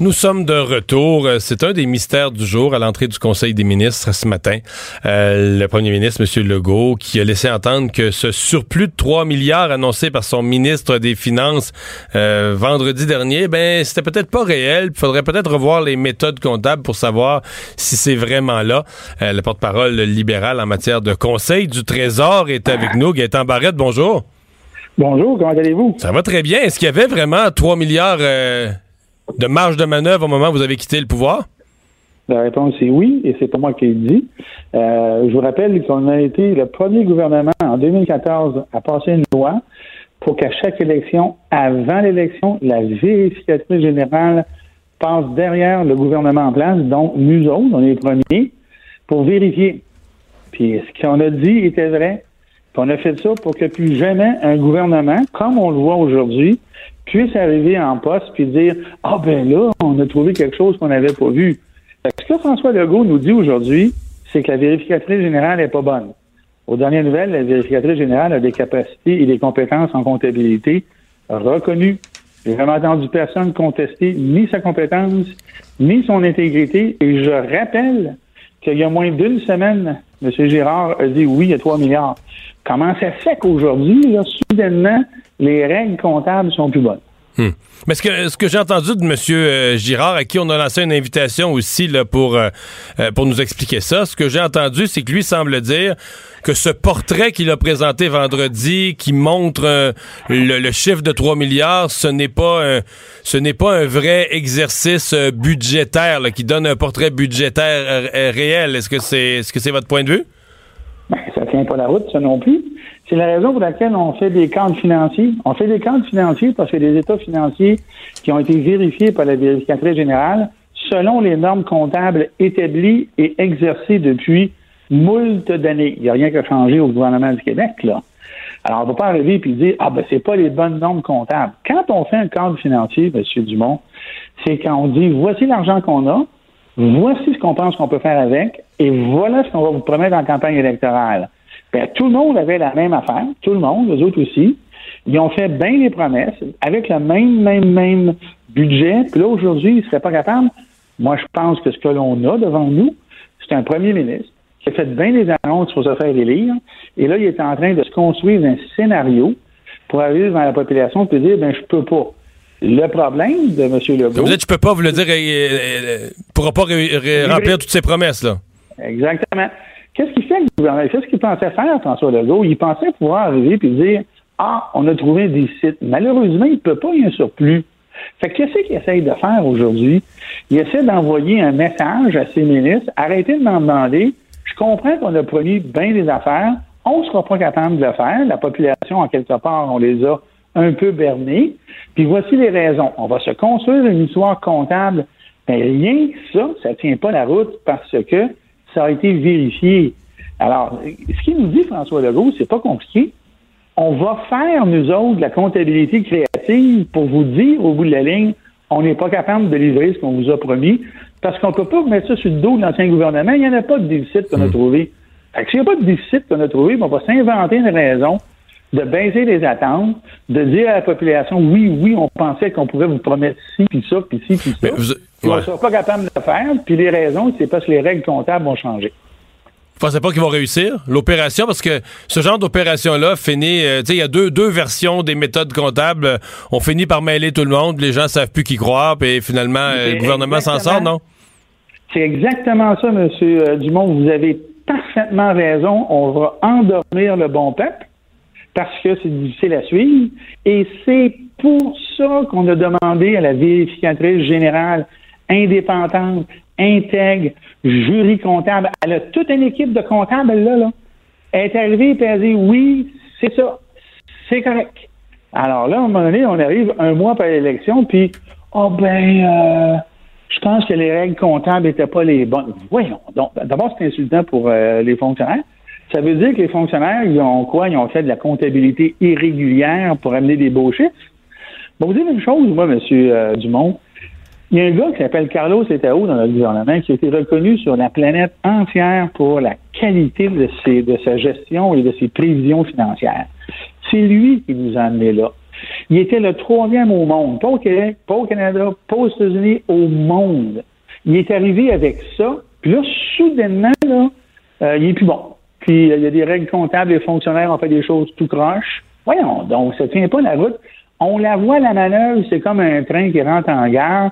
Nous sommes de retour. C'est un des mystères du jour à l'entrée du Conseil des ministres ce matin. Euh, le premier ministre, M. Legault, qui a laissé entendre que ce surplus de 3 milliards annoncé par son ministre des Finances euh, vendredi dernier, ben c'était peut-être pas réel. Il faudrait peut-être revoir les méthodes comptables pour savoir si c'est vraiment là. Euh, le porte-parole libéral en matière de Conseil du Trésor est avec nous. Gaëtan Barrette, bonjour. Bonjour, comment allez-vous? Ça va très bien. Est-ce qu'il y avait vraiment 3 milliards de marge de manœuvre au moment où vous avez quitté le pouvoir? La réponse est oui, et c'est pas moi qui l'ai dit. Euh, je vous rappelle qu'on a été le premier gouvernement en 2014 à passer une loi pour qu'à chaque élection, avant l'élection, la vérificatrice générale passe derrière le gouvernement en place, donc nous autres, on les premiers, pour vérifier. Puis ce qu'on a dit était vrai. Puis on a fait ça pour que plus jamais un gouvernement, comme on le voit aujourd'hui, puisse arriver en poste puis dire Ah ben là, on a trouvé quelque chose qu'on n'avait pas vu. Ce que François Legault nous dit aujourd'hui, c'est que la vérificatrice générale n'est pas bonne. Aux dernières nouvelles, la vérificatrice générale a des capacités et des compétences en comptabilité reconnues. J'ai jamais entendu personne contester ni sa compétence, ni son intégrité. Et je rappelle qu'il y a moins d'une semaine, M. Girard a dit oui, a 3 milliards. Comment ça fait qu'aujourd'hui, soudainement, les règles comptables sont plus bonnes. Hmm. Mais ce que, ce que j'ai entendu de M. Euh, Girard, à qui on a lancé une invitation aussi là, pour, euh, euh, pour nous expliquer ça, ce que j'ai entendu, c'est que lui semble dire que ce portrait qu'il a présenté vendredi, qui montre le, chiffre de 3 milliards, ce n'est pas un, ce n'est pas un vrai exercice budgétaire qui donne un portrait budgétaire réel. Est-ce que c'est que c'est votre point de vue? Ben, ça tient pas la route, ça non plus. C'est la raison pour laquelle on fait des comptes financiers. On fait des comptes financiers parce que des états financiers qui ont été vérifiés par la vérificatrice générale selon les normes comptables établies et exercées depuis moult d'années. Il n'y a rien qui a changé au gouvernement du Québec, là. Alors, on ne va pas arriver et dire, ah ben, c'est pas les bonnes normes comptables. Quand on fait un compte financier, M. Dumont, c'est quand on dit, voici l'argent qu'on a, voici ce qu'on pense qu'on peut faire avec, et voilà ce qu'on va vous promettre en campagne électorale. Ben, tout le monde avait la même affaire, tout le monde, les autres aussi. Ils ont fait bien les promesses avec le même, même, même budget. Puis là, aujourd'hui, ils ne seraient pas capables. Moi, je pense que ce que l'on a devant nous, c'est un premier ministre qui a fait bien des annonces pour se faire élire. Et là, il est en train de se construire un scénario pour arriver devant la population et dire, ben, je peux pas. Le problème de M. Legault. Vous dites, je peux pas, vous le dire, il ne pourra pas remplir toutes ses promesses, là. Exactement. Qu'est-ce qu'il fait le gouvernement? Qu'est-ce qu'il pensait faire, François Legault? Il pensait pouvoir arriver et dire Ah, on a trouvé des sites. Malheureusement, il ne peut pas y un surplus. Fait qu'est-ce qu'il essaye de faire aujourd'hui? Il essaie d'envoyer un message à ses ministres. Arrêtez de m'en demander. Je comprends qu'on a promis bien des affaires. On ne sera pas capable de le faire. La population, en quelque part, on les a un peu bernés. Puis voici les raisons. On va se construire une histoire comptable. Mais rien que ça, ça ne tient pas la route parce que ça a été vérifié. Alors, ce qu'il nous dit, François Legault, c'est pas compliqué. On va faire, nous autres, la comptabilité créative pour vous dire, au bout de la ligne, on n'est pas capable de livrer ce qu'on vous a promis, parce qu'on ne peut pas mettre ça sur le dos de l'ancien gouvernement. Il n'y en a pas de déficit qu'on a hmm. trouvé. Fait que s'il n'y a pas de déficit qu'on a trouvé, on va s'inventer une raison de baisser les attentes, de dire à la population, oui, oui, on pensait qu'on pouvait vous promettre ci, puis ça, puis ci, puis ça. On ne sera pas capable de le faire, puis les raisons, c'est parce que les règles comptables vont changer. Vous pensez pas qu'ils vont réussir l'opération? Parce que ce genre d'opération-là finit, euh, tu sais, il y a deux, deux versions des méthodes comptables. On finit par mêler tout le monde, les gens savent plus qui croire, puis finalement euh, le gouvernement s'en sort, non? C'est exactement ça, M. Euh, Dumont. Vous avez parfaitement raison. On va endormir le bon peuple parce que c'est difficile à suivre. Et c'est pour ça qu'on a demandé à la vérificatrice générale indépendante, intègre, jury comptable. Elle a toute une équipe de comptables, là, là. Elle est arrivée et elle a dit oui, c'est ça, c'est correct. Alors là, à un moment donné, on arrive un mois après l'élection, puis, oh ben, euh, je pense que les règles comptables n'étaient pas les bonnes. Voyons donc. D'abord, c'est insultant pour euh, les fonctionnaires. Ça veut dire que les fonctionnaires, ils ont quoi? Ils ont fait de la comptabilité irrégulière pour amener des beaux chiffres. Bon, vous dites une chose, moi, M. Euh, Dumont. Il y a un gars qui s'appelle Carlos Etao dans le gouvernement qui a été reconnu sur la planète entière pour la qualité de, sa gestion et de ses prévisions financières. C'est lui qui nous a amenés là. Il était le troisième au monde, pas au Québec, pas au Canada, pas aux États-Unis, au monde. Il est arrivé avec ça, puis là, soudainement, euh, il est plus bon. Puis il y a des règles comptables, les fonctionnaires ont fait des choses tout croche. Voyons, donc ça tient pas la route. On la voit, la manœuvre, c'est comme un train qui rentre en gare.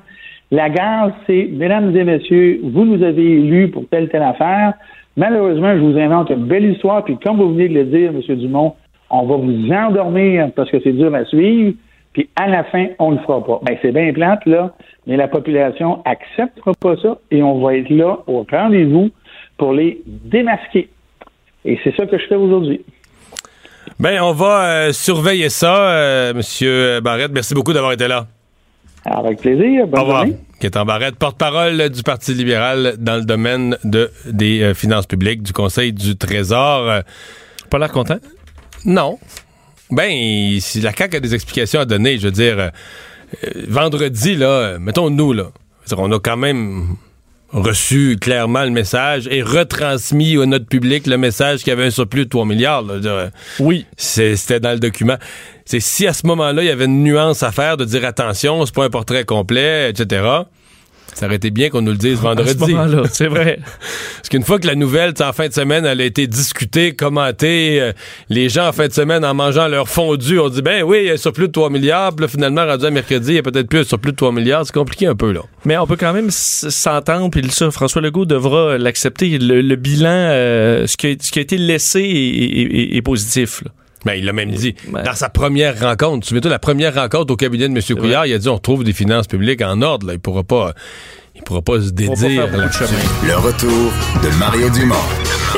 La gare, c'est, mesdames et messieurs, vous nous avez élus pour telle, telle affaire. Malheureusement, je vous invente une belle histoire, puis comme vous venez de le dire, M. Dumont, on va vous endormir parce que c'est dur à suivre, puis à la fin, on ne le fera pas. Ben, c'est bien plate, là, mais la population acceptera pas ça et on va être là au rendez-vous pour les démasquer. Et c'est ça que je fais aujourd'hui. Ben, on va euh, surveiller ça, euh, Monsieur Barrette. Merci beaucoup d'avoir été là. Avec plaisir. Bonne Au revoir. Journée. Barrette, porte-parole du Parti libéral dans le domaine de, des euh, finances publiques, du Conseil du Trésor. Pas l'air content? Non. Ben, si la CAQ a des explications à donner, je veux dire, vendredi, là, mettons nous, là, on a quand même reçu clairement le message et retransmis à notre public le message qu'il y avait un surplus de 3 milliards. oui. C'était dans le document. C'est si à ce moment-là, il y avait une nuance à faire de dire attention, c'est pas un portrait complet, etc. Ça aurait été bien qu'on nous le dise vendredi. c'est vrai. Parce qu'une fois que la nouvelle, en fin de semaine, elle a été discutée, commentée, euh, les gens, en fin de semaine, en mangeant leur fondu, ont dit, ben oui, il y a un surplus de 3 milliards, puis là, finalement, rendu à mercredi, il y a peut-être plus un surplus de 3 milliards. C'est compliqué un peu, là. Mais on peut quand même s'entendre, puis ça, François Legault devra l'accepter. Le, bilan, euh, ce, qui a, ce, qui a, été laissé est, positif, là. Ben, il l'a même dit. Dans sa première rencontre, tu toi la première rencontre au cabinet de M. Couillard, il a dit on retrouve des finances publiques en ordre. Là. Il pourra pas. Il pourra pas se dédire. Le retour de Mario Dumont.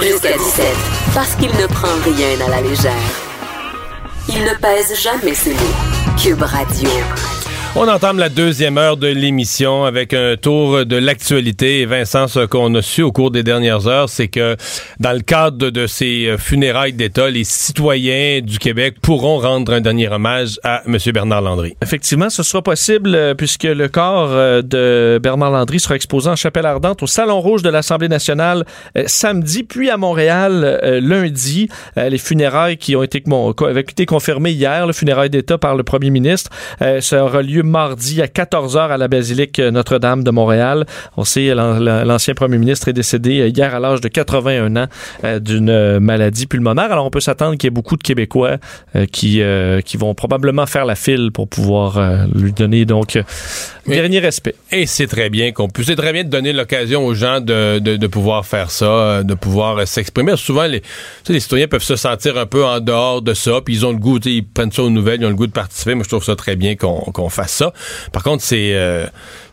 Jusqu'à 17, parce qu'il ne prend rien à la légère. Il ne pèse jamais ses mots. Cube Radio. On entame la deuxième heure de l'émission avec un tour de l'actualité. Vincent, ce qu'on a su au cours des dernières heures, c'est que dans le cadre de ces euh, funérailles d'État, les citoyens du Québec pourront rendre un dernier hommage à M. Bernard Landry. Effectivement, ce sera possible euh, puisque le corps euh, de Bernard Landry sera exposé en chapelle ardente au Salon Rouge de l'Assemblée nationale samedi, puis à Montréal lundi. Les funérailles qui ont été, été confirmées hier, le funérailles d'État par le premier ministre, ça aura lieu mardi à 14h à la basilique Notre-Dame de Montréal. On sait, l'ancien premier ministre est décédé hier à l'âge de 81 ans euh, d'une maladie pulmonaire. Alors, on peut s'attendre qu'il y ait beaucoup de Québécois euh, qui, euh, qui vont probablement faire la file pour pouvoir lui donner donc dernier respect. Et c'est très bien qu'on puisse, c'est très bien de donner l'occasion aux gens de, de, pouvoir faire ça, de pouvoir s'exprimer. Souvent, les, les citoyens peuvent se sentir un peu en dehors de ça, puis ils ont le goût, ils prennent ça aux nouvelles, ils ont le goût de participer. Moi, je trouve ça très bien qu'on fasse ça. Par contre, c'est euh,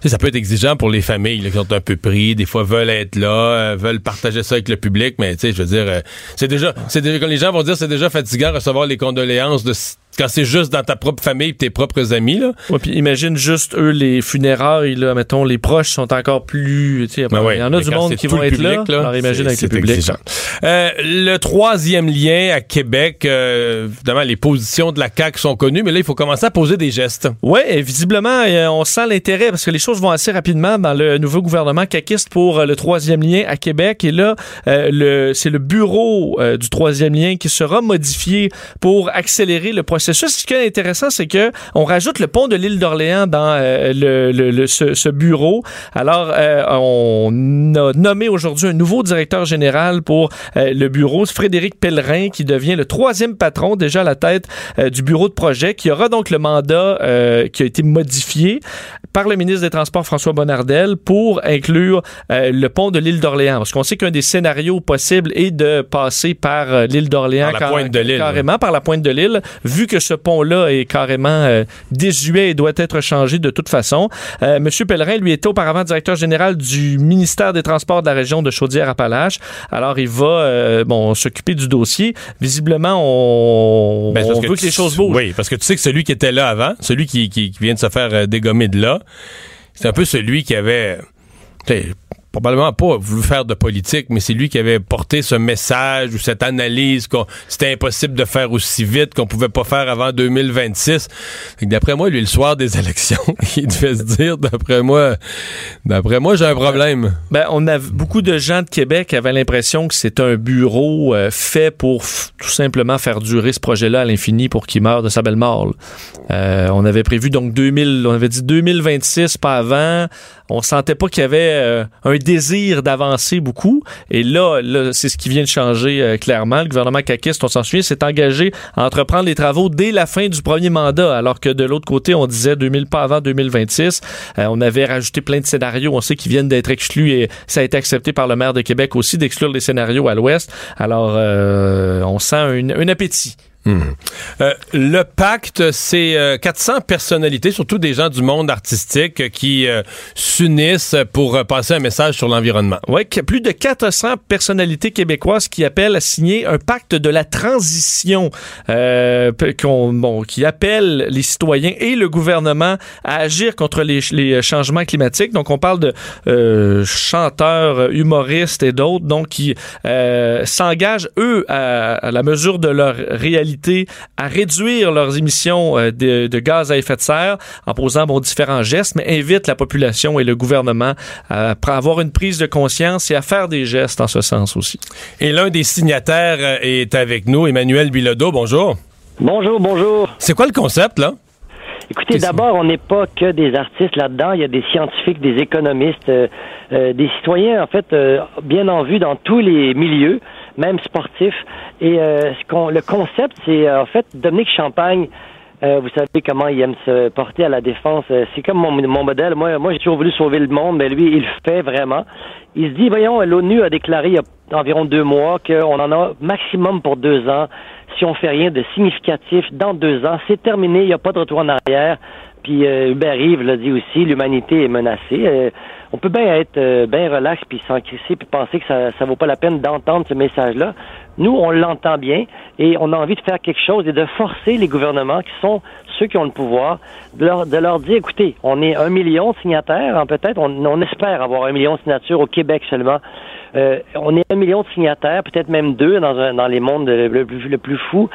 ça peut être exigeant pour les familles qui sont un peu pris, des fois veulent être là, euh, veulent partager ça avec le public, mais tu sais, je veux dire, euh, c'est déjà, c'est déjà, quand les gens vont dire, c'est déjà fatigant recevoir les condoléances de quand c'est juste dans ta propre famille et tes propres amis là. Ouais, puis imagine juste eux les funérailles là, mettons les proches sont encore plus, tu sais, ben il y en a du monde qui vont être là, Alors imagine avec le public. Euh, le troisième lien à Québec, euh, évidemment les positions de la CAC sont connues, mais là il faut commencer à poser des gestes. Ouais, visiblement euh, on sent l'intérêt parce que les choses vont assez rapidement dans le nouveau gouvernement caquiste pour le troisième lien à Québec et là le c'est le bureau du troisième lien qui sera modifié pour accélérer le processus ce qui est intéressant, c'est que on rajoute le pont de l'île d'Orléans dans euh, le, ce, bureau. Alors, euh, on a nommé aujourd'hui un nouveau directeur général pour euh, le bureau, Frédéric Pellerin, qui devient le troisième patron déjà à la tête du bureau de projet, qui aura donc le mandat qui a été modifié par le ministre des Transports François Bonnardel pour inclure le pont de l'île d'Orléans. Parce qu'on sait qu'un des scénarios possibles est de passer par l'île d'Orléans carrément par la pointe de l'île, vu que ce pont-là est carrément euh, désuet et doit être changé de toute façon. Euh, Monsieur Pellerin, lui, était auparavant directeur général du ministère des Transports de la région de Chaudière-Appalaches. Alors, il va euh, bon s'occuper du dossier. Visiblement, on, ben, veut que, les choses bougent. Oui, parce que tu sais que celui qui était là avant, celui qui, qui vient de se faire dégommer de là, c'est un peu celui qui avait probablement pas voulu faire de politique, mais c'est lui qui avait porté ce message ou cette analyse qu'on c'était impossible de faire aussi vite, qu'on pouvait pas faire avant 2026. D'après moi, lui, le soir des élections, il devait se dire, d'après moi, d'après moi, j'ai un problème. Ben, on a beaucoup de gens de Québec avaient l'impression que c'est un bureau euh, fait pour tout simplement faire durer ce projet-là à l'infini pour qu'il meure de sa belle mort. Euh, on avait prévu donc 2000, on avait dit 2026, pas avant. On sentait pas qu'il y avait euh, un désir d'avancer beaucoup. Et là, c'est ce qui vient de changer euh, clairement. Le gouvernement caquiste, on s'en souvient, s'est engagé à entreprendre les travaux dès la fin du premier mandat, alors que de l'autre côté, on disait 2000 pas avant 2026. Euh, on avait rajouté plein de scénarios. On sait qu'ils viennent d'être exclus et ça a été accepté par le maire de Québec aussi d'exclure les scénarios à l'ouest. Alors, on sent un appétit Euh, le pacte, c'est 400 euh, personnalités, surtout des gens du monde artistique, euh, qui s'unissent pour passer un message sur l'environnement. Oui, plus de 400 personnalités québécoises qui appellent à signer un pacte de la transition, qui appelle les citoyens et le gouvernement à agir contre les, changements climatiques. Donc, on parle de chanteurs, humoristes et d'autres, donc qui s'engagent eux à la mesure de leur réalité à réduire leurs émissions euh, de, gaz à effet de serre en posant bon, différents gestes, mais invite la population et le gouvernement à, avoir une prise de conscience et à faire des gestes en ce sens aussi. Et l'un des signataires euh, est avec nous, Emmanuel Bilodeau. Bonjour. Bonjour, bonjour. C'est quoi le concept, là? Écoutez, d'abord, on n'est pas que des artistes là-dedans. Il y a des scientifiques, des économistes, euh, des citoyens, en fait, bien en vue dans tous les milieux même sportif. Et euh, ce le concept, c'est euh, en fait Dominique Champagne. Euh, vous savez comment il aime se porter à la défense. C'est comme mon, mon, modèle. Moi, moi j'ai toujours voulu sauver le monde, mais lui, il le fait vraiment. Il se dit, voyons, l'ONU a déclaré il y a environ deux mois qu'on en a maximum pour deux ans. Si on fait rien de significatif dans deux ans, c'est terminé, il n'y a pas de retour en arrière. Puis euh, Hubert Rive l'a dit aussi, l'humanité est menacée. Euh, on peut bien être euh, bien relax puis s'encrissé puis penser que ça ça vaut pas la peine d'entendre ce message-là. Nous, on l'entend bien et on a envie de faire quelque chose et de forcer les gouvernements qui sont ceux qui ont le pouvoir de leur, de leur dire, écoutez, on est un million de signataires, hein, peut-être, on, on, espère avoir un million de signatures au Québec seulement. on est un million de signataires, peut-être même deux dans, un, dans les mondes le, le, le plus fou.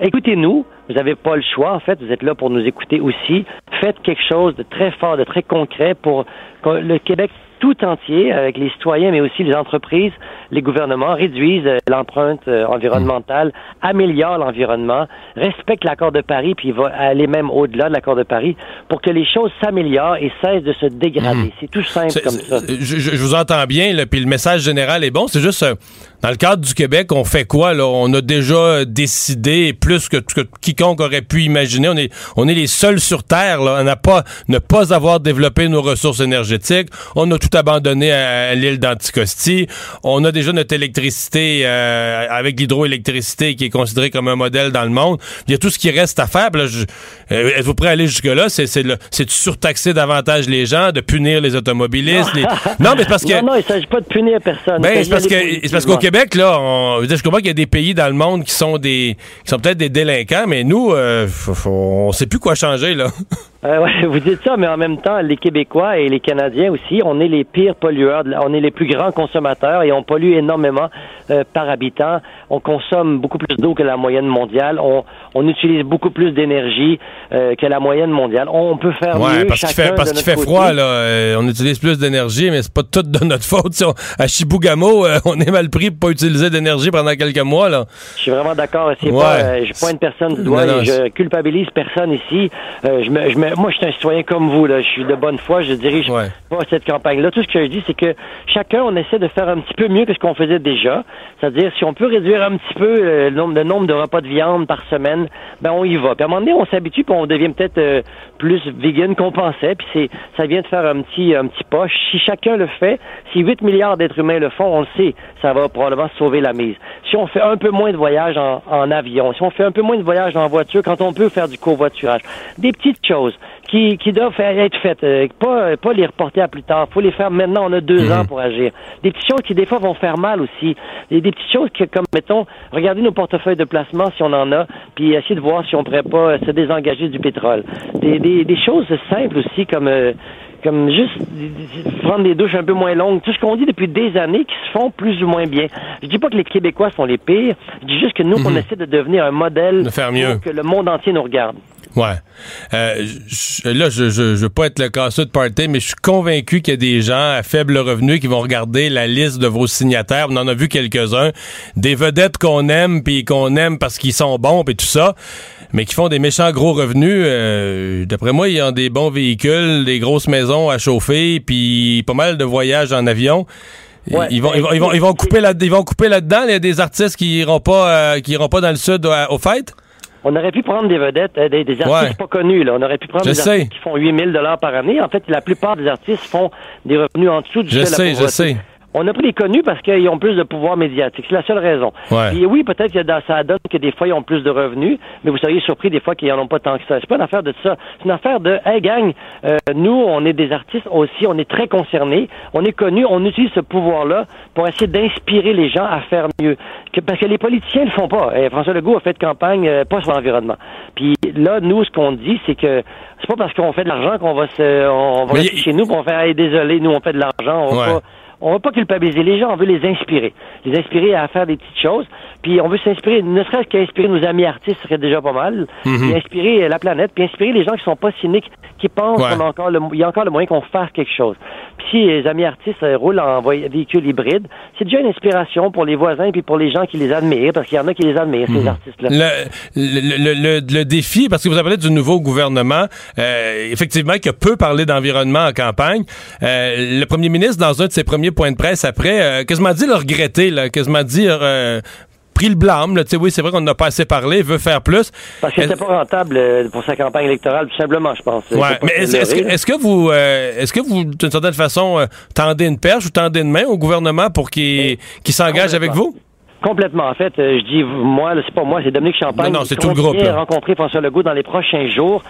Écoutez-nous, vous n'avez pas le choix, en fait, vous êtes là pour nous écouter aussi. Faites quelque chose de très fort, de très concret pour que le Québec tout entier, avec les citoyens, mais aussi les entreprises, les gouvernements, réduisent euh, l'empreinte euh, environnementale, améliorent l'environnement, respectent l'accord de Paris, puis va aller même au-delà de l'accord de Paris pour que les choses s'améliorent et cessent de se dégrader. Hmm. C'est tout simple comme ça. Je, vous entends bien, là, puis le message général est bon. C'est juste, euh, dans le cadre du Québec, on fait quoi? Là? On a déjà décidé, plus que, que, quiconque aurait pu imaginer, on est, on est les seuls sur Terre. Là. On n'a pas, ne pas avoir développé nos ressources énergétiques. On a tout abandonné à, l'île d'Anticosti. On a déjà notre électricité euh, avec l'hydroélectricité qui est considérée comme un modèle dans le monde. Il y a tout ce qui reste à faire. Euh, êtes-vous prêt à aller jusque-là? C'est, de surtaxer davantage les gens, de punir les automobilistes. Non, mais parce que... Non, non, il s'agit pas de punir personne. Ben, c'est parce, que, c'est parce qu'au Québec, là, on, je comprends qu'il y a des pays dans le monde qui sont des qui sont peut-être des délinquants, mais nous, euh, on sait plus quoi changer, là. Euh, ouais, vous dites ça, mais en même temps, les Québécois et les Canadiens aussi, on est les pires pollueurs, on est les plus grands consommateurs et on pollue énormément euh, par habitant. On consomme beaucoup plus d'eau que la moyenne mondiale. On, on utilise beaucoup plus d'énergie euh, que la moyenne mondiale. On peut faire ouais, mieux parce qu'il fait, parce qu'il fait froid là. Euh, on utilise plus d'énergie, mais c'est pas tout de notre faute. à Chibougamau, on est mal pris pour pas utiliser d'énergie pendant quelques mois là. Je suis vraiment d'accord. Pas, je pointe personne du doigt. et je culpabilise personne ici. je me, je me moi, je suis un citoyen comme vous. Là. Je suis de bonne foi. Je dirige pas cette campagne-là. Tout ce que je dis, c'est que chacun, on essaie de faire un petit peu mieux que ce qu'on faisait déjà. C'est-à-dire, si on peut réduire un petit peu euh, le nombre, nombre de repas de viande par semaine, ben on y va. Puis à un moment donné, on s'habitue, puis on devient peut-être euh, plus vegan qu'on pensait. Puis c'est, ça vient de faire un petit, un petit poche. Si chacun le fait, si 8 milliards d'êtres humains le font, on le sait, ça va probablement sauver la mise. Si on fait un peu moins de voyages en, en avion, si on fait un peu moins de voyages en voiture, quand on peut faire du covoiturage, des petites choses qui, qui doivent être faites, euh, pas, pas les reporter à plus tard. faut les faire maintenant. On a deux mhm. ans pour agir. Des petites choses qui, des fois, vont faire mal aussi. Des, des petites choses que, comme, mettons, regarder nos portefeuilles de placement si on en a, puis essayer de voir si on pourrait pas se désengager du pétrole. Des, des, des choses simples aussi, comme... Euh, comme juste prendre des douches un peu moins longues. Tout ce qu'on dit depuis des années qui se font plus ou moins bien. Je dis pas que les Québécois sont les pires. Je dis juste que nous, on essaie de devenir un modèle De faire mieux. pour que le monde entier nous regarde. Ouais. Euh, je- là, je, je, je veux pas être le casseux de party, mais je suis convaincu qu'il y a des gens à faible revenu qui vont regarder la liste de vos signataires. On en a vu quelques-uns. Des vedettes qu'on aime, puis qu'on aime parce qu'ils sont bons, puis tout ça, mais qui font des méchants gros revenus. Euh, D'après moi, ils ont des bons véhicules, des grosses maisons à chauffer, puis pas mal de voyages en avion. Ouais. Ils, vont, ils, vont, ils, vont, ils vont couper là, ils vont couper là-dedans. Il y a des artistes qui iront pas, euh, qui iront pas dans le sud euh, aux fêtes? On aurait pu prendre des vedettes, euh, des, des artistes Ouais. pas connus. Là. On aurait pu prendre Je des sais. artistes qui font 8000 dollars par année. En fait, la plupart des artistes font des revenus en dessous du Je seuil de la sais, je sais. On a pris les connus parce qu'ils ont plus de pouvoir médiatique. C'est la seule raison. Ouais. Puis oui, peut-être que dans, ça donne que des fois, ils ont plus de revenus, mais vous seriez surpris des fois qu'ils en ont pas tant que ça. C'est pas une affaire de ça. C'est une affaire de, hey gang, euh, nous, on est des artistes aussi, on est très concernés, on est connus, on utilise ce pouvoir-là pour essayer d'inspirer les gens à faire mieux. Que- parce que les politiciens le font pas. Eh, François Legault a fait campagne euh, pas sur l'environnement. Puis là, nous, ce qu'on dit, c'est que c'est pas parce qu'on fait de l'argent qu'on va se, on va rester y- chez nous, pour on fait, hey, désolé, nous, on fait de l'argent, on va Ouais. On veut pas culpabiliser les gens, on veut les inspirer. Les inspirer à faire des petites choses. Puis on veut s'inspirer, ne serait-ce qu'inspirer nos amis artistes, ce serait déjà pas mal. Mhm. Puis inspirer la planète, puis inspirer les gens qui sont pas cyniques, qui pensent Ouais. qu'on a encore le, il y a encore le moyen qu'on fasse quelque chose. Puis si les amis artistes euh, roulent en véhicule hybride, c'est déjà une inspiration pour les voisins puis pour les gens qui les admirent, parce qu'il y en a qui les admirent, Mhm. ces artistes-là. Le, le, le, le- défi, parce que vous avez parlé du nouveau gouvernement, euh, effectivement, qui a peu parlé d'environnement en campagne. Euh, le premier ministre, dans un de ses premiers points de presse après, euh, quasiment dit le regretter, là, quasiment dit euh, pris le blâme. Là, oui, c'est vrai qu'on n'a pas assez parlé, veut faire plus. Parce que c'était pas rentable euh, pour sa campagne électorale, tout simplement, je pense. Il Ouais, mais est-ce que, vous, euh, est-ce que vous, d'une certaine façon, euh, tendez une perche ou tendez une main au gouvernement pour qu'il qu'il s'engage avec vous? Complètement. En fait, je dis moi, c'est pas moi, c'est Dominique Champagne. Non, non, c'est tout le groupe, là. rencontrer François Legault dans les prochains jours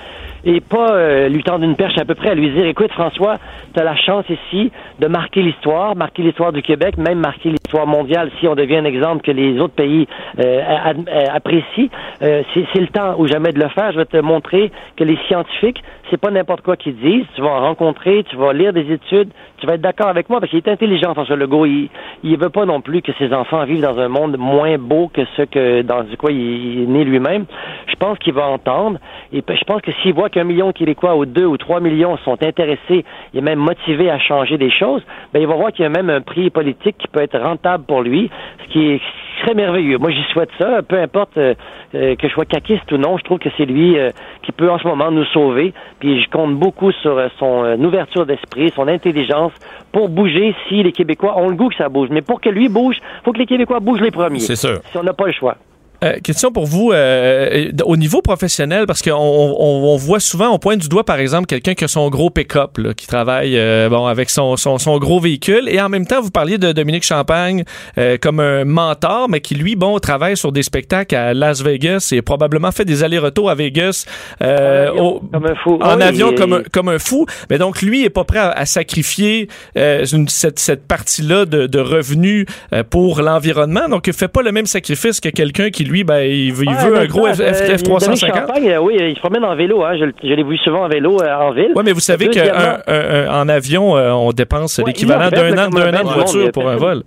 et pas euh, lui tendre une perche à peu près à lui dire écoute François, tu as la chance ici de marquer l'histoire, marquer l'histoire du Québec, même marquer l'histoire mondiale si on devient un exemple que les autres pays euh, euh, apprécient. Euh, c'est le temps ou jamais de le faire. Je vais te montrer que les scientifiques, c'est pas n'importe quoi qu'ils disent. Tu vas en rencontrer, tu vas lire des études, tu vas être d'accord avec moi parce qu'il est intelligent, François Legault. Il, il veut pas non plus que ses enfants vivent dans un monde moins beau que ce que dans quoi il, il est né lui-même. Je pense qu'il va entendre. Et je pense que s'il voit qu'un million de Québécois ou deux ou trois millions sont intéressés et même motivés à changer des choses, ben il va voir qu'il y a même un prix politique qui peut être rentable pour lui, ce qui est très merveilleux. Moi, j'y souhaite ça. Peu importe euh, euh, que je sois caquiste ou non, je trouve que c'est lui euh, qui peut en ce moment nous sauver. Puis je compte beaucoup sur son ouverture d'esprit, son intelligence pour bouger si les Québécois ont le goût que ça bouge. Mais pour que lui bouge, faut que les Québécois bougent les premiers. C'est sûr. Si on n'a pas le choix. Euh, question pour vous, euh, euh, au niveau professionnel, parce qu'on on, on voit souvent, on pointe du doigt, par exemple, quelqu'un qui a son gros pick-up, là, qui travaille euh, bon avec son, son, son gros véhicule, et en même temps, vous parliez de Dominique Champagne euh, comme un mentor, mais qui, lui, bon, travaille sur des spectacles à Las Vegas et probablement fait des allers-retours à Vegas euh, En avion, au- comme un fou. en Oui, avion comme, un, comme un fou. Mais donc, lui est pas prêt à, à sacrifier euh, une- cette, cette partie-là de, de revenus euh, pour l'environnement. Donc, il fait pas le même sacrifice que quelqu'un qui, lui, ben, il veut, il Ouais, veut un mais gros ça, F, euh, F, Dominique 350 Champagne, euh, oui, il se promène en vélo. Hein. Je, l'ai vu souvent en vélo euh, en ville. Oui, mais vous savez qu'en avion, on dépense l'équivalent d'un an, d'un an de voiture pour un vol.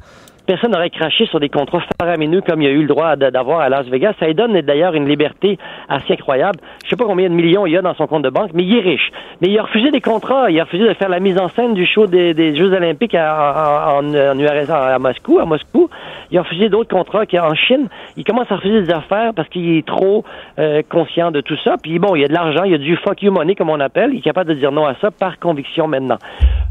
personne n'aurait craché sur des contrats faramineux comme il y a eu le droit d'avoir à Las Vegas. Ça lui donne d'ailleurs une liberté assez incroyable. Je sais pas combien de millions il y a dans son compte de banque, mais il est riche. Mais il a refusé des contrats. Il a refusé de faire la mise en scène du show des, des Jeux Olympiques à- en, en, en URSS, à Moscou, à Moscou. Il a refusé d'autres contrats qu'en Chine. Il commence à refuser des affaires parce qu'il est trop euh, conscient de tout ça. Puis bon, il y a de l'argent, il y a du fuck you money comme on appelle. Il est capable de dire non à ça par conviction maintenant.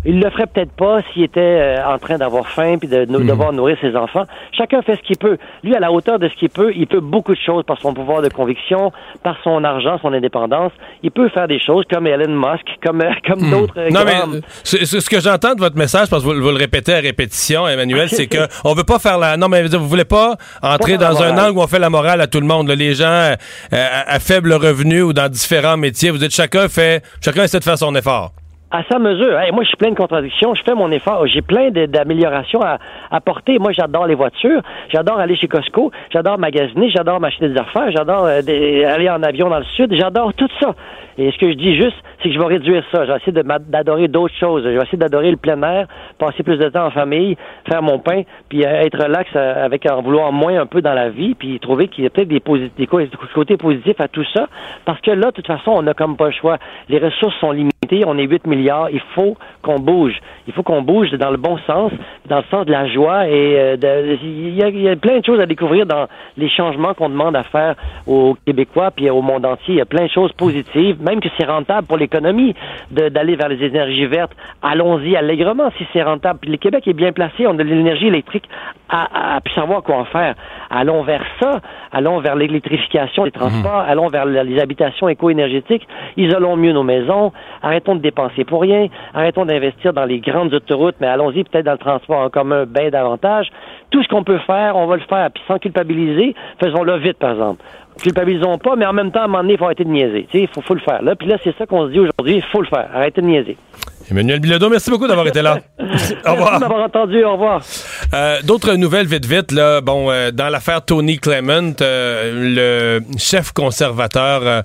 Il le ferait peut-être pas s'il était euh, en train d'avoir faim puis de, de devoir nourrir ses enfants. Chacun fait ce qu'il peut. Lui, à la hauteur de ce qu'il peut, il peut beaucoup de choses par son pouvoir de conviction, par son argent, son indépendance. Il peut faire des choses comme Elon Musk, comme euh, comme d'autres. euh, Non, mais grands- c'est ce que j'entends de votre message, parce que vous, vous le répétez à répétition, Emmanuel, c'est que on veut pas faire la. Non, mais vous voulez pas entrer Pas dans un angle où on fait la morale à tout le monde. là. Les gens euh, à, à faible revenu ou dans différents métiers, vous dites chacun fait, chacun essaie de faire son effort. À sa mesure. Moi, je suis plein de contradictions. Je fais mon effort. J'ai plein d'améliorations à apporter. Moi, j'adore les voitures. J'adore aller chez Costco. J'adore magasiner. J'adore m'acheter des affaires. J'adore euh, aller en avion dans le sud. J'adore tout ça. Et ce que je dis juste, c'est que je vais réduire ça. Je vais essayer d'adorer d'autres choses. Je vais essayer d'adorer le plein air, passer plus de temps en famille, faire mon pain, puis euh, être relax euh, avec en vouloir moins un peu dans la vie, puis trouver qu'il y a peut-être des, des côtés positifs à tout ça. Parce que là, de toute façon, on n'a comme pas le choix. Les ressources sont limitées. On est 8 milliards. Il faut qu'on bouge. Il faut qu'on bouge dans le bon sens, dans le sens de la joie. Et euh, il, y a, il y a plein de choses à découvrir dans les changements qu'on demande à faire aux Québécois puis au monde entier. Il y a plein de choses positives, même que c'est rentable pour l'économie d'aller vers les énergies vertes. Allons-y allègrement si c'est rentable. Puis le Québec est bien placé. On a de l'énergie électrique à, à, savoir quoi en faire. Allons vers ça. Allons vers l'électrification des transports. Allons vers les habitations éco-énergétiques. Isolons mieux nos maisons. Arrêtons de dépenser pour rien. Arrêtons d'investir dans les grandes autoroutes, mais allons-y peut-être dans le transport en commun bien davantage. Tout ce qu'on peut faire, on va le faire. Puis sans culpabiliser, faisons-le vite, par exemple. Culpabilisons pas, mais en même temps, à un moment donné, il faut arrêter de niaiser. Il faut, faut le faire. Là, puis là, c'est ça qu'on se dit aujourd'hui. Il faut le faire. Arrêtez de niaiser. Emmanuel Bilodeau, merci beaucoup d'avoir été là. Au Merci revoir. de m'avoir entendu. Au revoir. Euh, D'autres nouvelles vite vite là. Bon, euh, dans l'affaire Tony Clement, euh, le chef conservateur